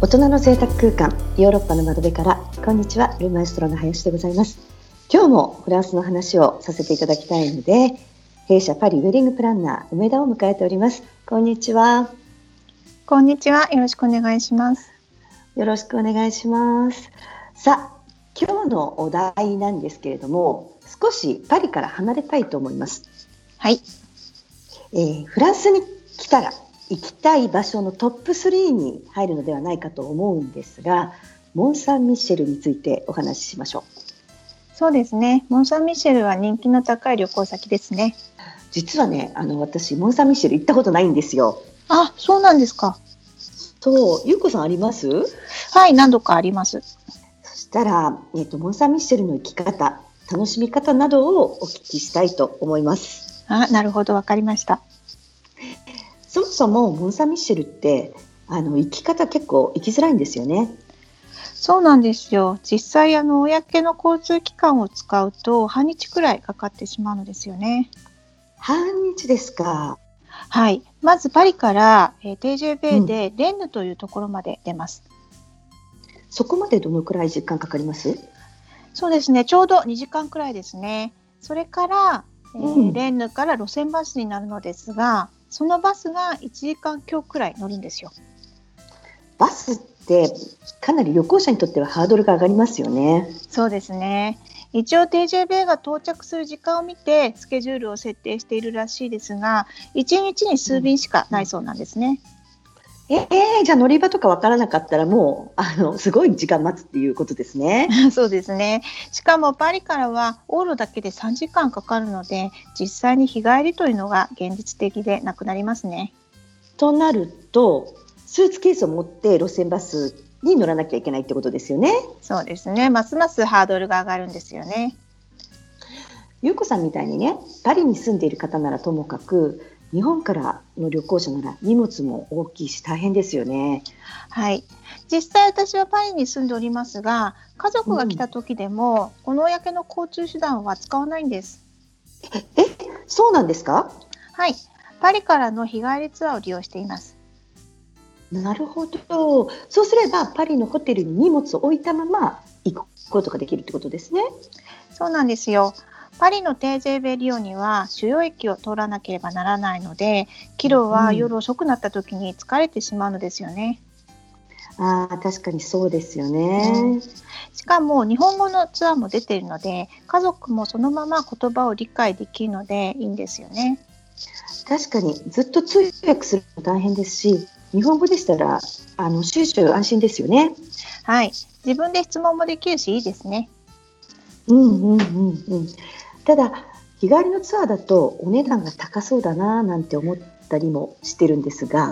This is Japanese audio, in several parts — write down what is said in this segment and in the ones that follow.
大人の贅沢空間ヨーロッパの窓辺からこんにちはルーマエストロの林でございます。今日もフランスの話をさせていただきたいので弊社パリウェディングプランナー梅田を迎えております。こんにちは。こんにちはよろしくお願いします。よろしくお願いします。さあ今日のお題なんですけれども少しパリから離れたいと思います。はい、えー、フランスに来たら行きたい場所のトップ3に入るのではないかと思うんですがモン・サン・ミシェルについてお話ししましょう。そうですね。モン・サン・ミシェルは人気の高い旅行先ですね。実はねあの私モン・サン・ミシェル行ったことないんですよ。あそうなんですか。そう。ゆうこさんあります？はい何度かあります。そしたら、えーと、とモン・サン・ミシェルの生き方楽しみ方などをお聞きしたいと思います。あなるほど。わかりましたそもそもモン・サン・ミッシェルってあの生き方結構生きづらいんですよね。そうなんですよ。実際あの公の交通機関を使うと半日くらいかかってしまうのですよね。半日ですか。はい。まずパリから、えー、TJB でレンヌというところまで出ます、うん、そこまでどのくらい時間かかります？そうですね。ちょうど2時間くらいですね。それから、えー、うん、レンヌから路線バスになるのですが、そのバスが1時間強くらい乗るんですよ。バスってかなり旅行者にとってはハードルが上がりますよね。そうですね。一応 TJB が到着する時間を見てスケジュールを設定しているらしいですが1日に数便しかないそうなんですね。うんえー、じゃあ乗り場とかわからなかったらもうあのすごい時間待つっていうことですね。そうですね。しかもパリからは往路だけで3時間かかるので実際に日帰りというのが現実的でなくなりますね。となるとスーツケースを持って路線バスに乗らなきゃいけないってことですよね。そうですね。ますますハードルが上がるんですよね。ゆうこさんみたいにねパリに住んでいる方ならともかく日本からの旅行者なら荷物も大きいし大変ですよね。はい。実際私はパリに住んでおりますが、家族が来た時でも、うん、この公の交通手段は使わないんです。え、そうなんですかはい。パリからの日帰りツアーを利用しています。なるほど。そうすればパリのホテルに荷物を置いたまま行くことができるってことですね。そうなんですよ。パリのテーゼーベリオには主要駅を通らなければならないのでキロは夜遅くなった時に疲れてしまうのですよね。うん、あ確かにそうですよね、うん、しかも日本語のツアーも出ているので家族もそのまま言葉を理解できるのでいいんですよね。確かにずっと通訳するの大変ですし日本語でしたらあの収集安心ですよね。はい自分で質問もできるしいいですね。うんうんうんうん。ただ日帰りのツアーだとお値段が高そうだななんて思ったりもしてるんですが、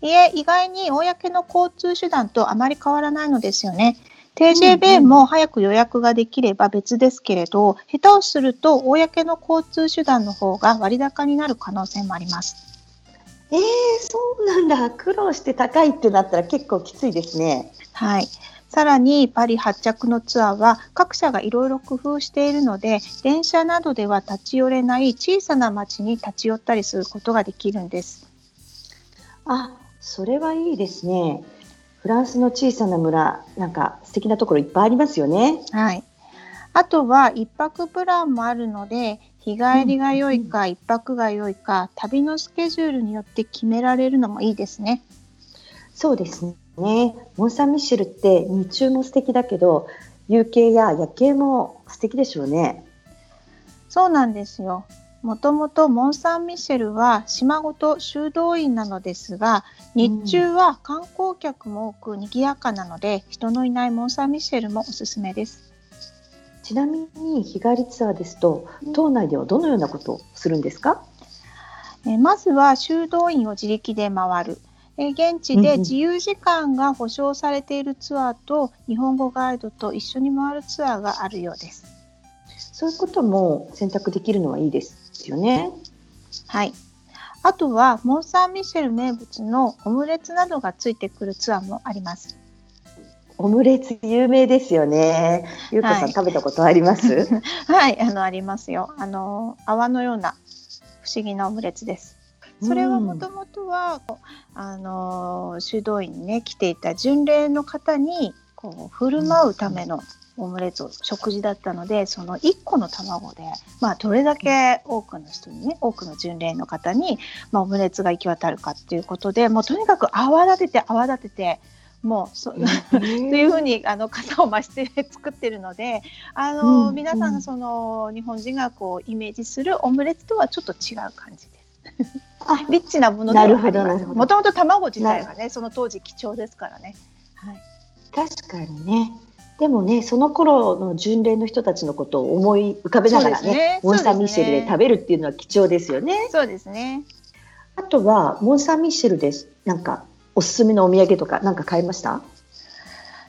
いえ意外に公の交通手段とあまり変わらないのですよね。TJB も早く予約ができれば別ですけれど、下手をすると公の交通手段の方が割高になる可能性もあります。えー、そうなんだ苦労して高いってなったら結構きついですね。はいさらにパリ発着のツアーは各社がいろいろ工夫しているので電車などでは立ち寄れない小さな町に立ち寄ったりすることができるんです。あそれはいいですね。フランスの小さな村なんか素敵なところいっぱいありますよね。はい。あとは一泊プランもあるので日帰りが良いか一泊が良いか旅のスケジュールによって決められるのもいいですね。そうですね。ね。モン・サン・ミッシェルって日中も素敵だけど夕景や夜景も素敵でしょうね。そうなんですよ。もともとモン・サン・ミシェルは島ごと修道院なのですが日中は観光客も多く賑やかなので、うん、人のいないモン・サン・ミシェルもおすすめです。ちなみに日帰りツアーですと島内ではどのようなことをするんですか？えまずは修道院を自力で回るえ現地で自由時間が保証されているツアーと日本語ガイドと一緒に回るツアーがあるようです。そういうことも選択できるのはいいですよね。はい。あとはモン・サン・ミシェル名物のオムレツなどがついてくるツアーもあります。オムレツ有名ですよね。ゆうこさん、はい、食べたことあります？はい、あのありますよ。あの泡のような不思議なオムレツです。それはもともとは、あの修道院にね来ていた巡礼の方にこう振る舞うためのオムレツを食事だったのでその1個の卵で、まあ、どれだけ多くの人にね多くの巡礼の方に、まあ、オムレツが行き渡るかっていうことでもうとにかく泡立てて泡立ててもうそ というふうにあの型を増して作ってるのであの、うん、皆さんその日本人がこうイメージするオムレツとはちょっと違う感じです。リッチなものではあります。もともと卵自体がねその当時貴重ですからね。はい、確かにね。でもねその頃の巡礼の人たちのことを思い浮かべながらねねモン・サン・ミシェルで食べるっていうのは貴重ですよね。そうですねあとはモン・サン・ミシェルですなんかおすすめのお土産とか何か買いました？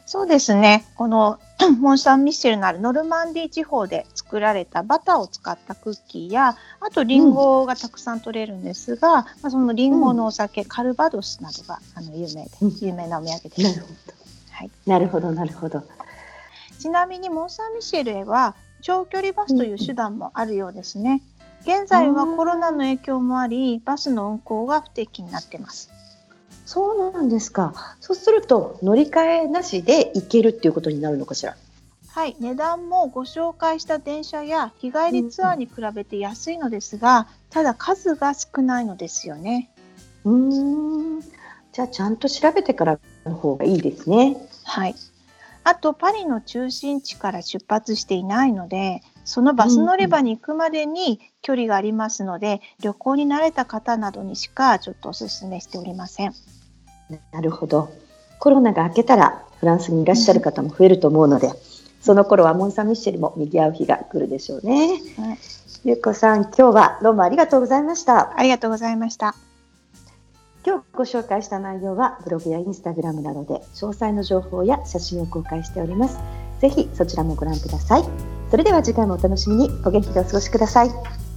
そうですねこの モン・サン・ミシェルのあるノルマンディー地方で作られたバターを使ったクッキーやあとリンゴがたくさん取れるんですが、うん、まあ、そのリンゴのお酒、うん、カルバドスなどがあの有名で、うん、有名なお土産です。なるほど、はい、なるほどなるほどちなみにモン・サン・ミシェルへは長距離バスという手段もあるようですね。現在はコロナの影響もあり、バスの運行が不定期になってます。そうなんですか。そうすると乗り換えなしで行けるっていうことになるのかしら。はい、値段もご紹介した電車や日帰りツアーに比べて安いのですが、ただ数が少ないのですよね。うん。じゃあちゃんと調べてからの方がいいですね。はい。あとパリの中心地から出発していないのでそのバス乗り場に行くまでに距離がありますので、うん、旅行に慣れた方などにしかちょっとお勧めしておりません。なるほどコロナが明けたらフランスにいらっしゃる方も増えると思うので、うん、その頃はモン・サン・ミッシェルも賑わう日が来るでしょうね。はい、ゆうこさん今日はどうもありがとうございました。ありがとうございました。今日ご紹介した内容はブログやインスタグラムなどで詳細の情報や写真を公開しております。ぜひそちらもご覧ください。それでは次回もお楽しみにお元気でお過ごしください。